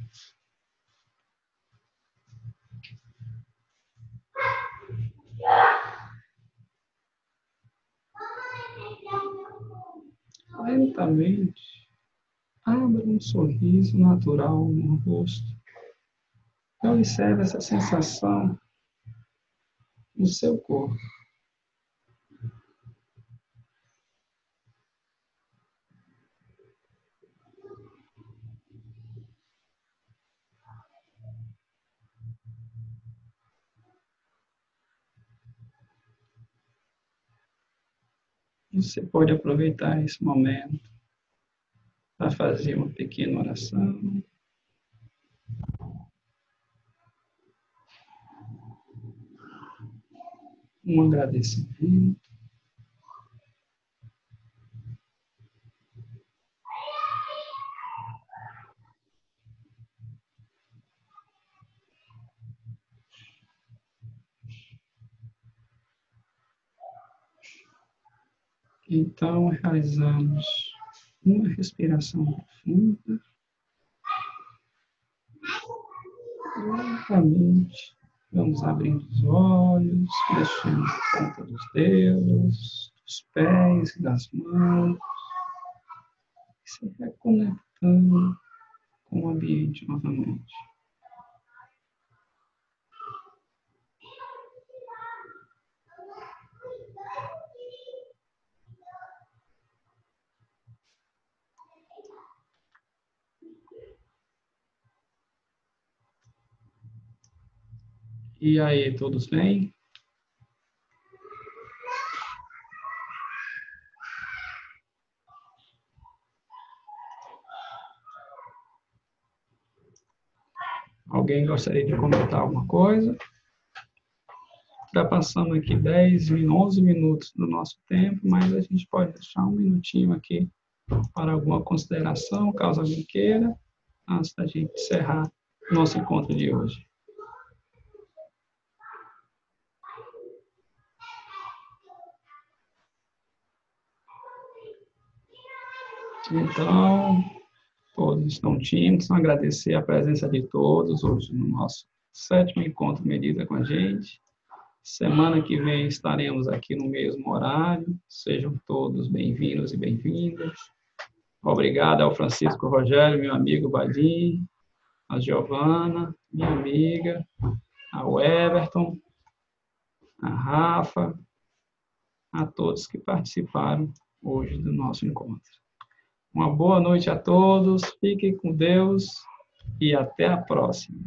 lentamente, abra um sorriso natural no rosto. E observe essa sensação no seu corpo. Você pode aproveitar esse momento para fazer uma pequena oração. Um agradecimento. Então, realizamos uma respiração profunda. Lentamente, vamos abrindo os olhos, mexendo a ponta dos dedos, dos pés e das mãos, e se reconectando com o ambiente novamente. E aí, todos bem? Alguém gostaria de comentar alguma coisa? Já passamos aqui 10, 11 minutos do nosso tempo, mas a gente pode deixar um minutinho aqui para alguma consideração, caso alguém queira, antes da gente encerrar nosso encontro de hoje. Então, todos estão tímidos, agradecer a presença de todos hoje no nosso sétimo encontro Medida com a gente. Semana que vem estaremos aqui no mesmo horário. Sejam todos bem-vindos e bem-vindas. Obrigado ao Francisco Rogério, meu amigo Badim, a Giovana, minha amiga, ao Everton, a Rafa, a todos que participaram hoje do nosso encontro. Uma boa noite a todos, fiquem com Deus e até a próxima.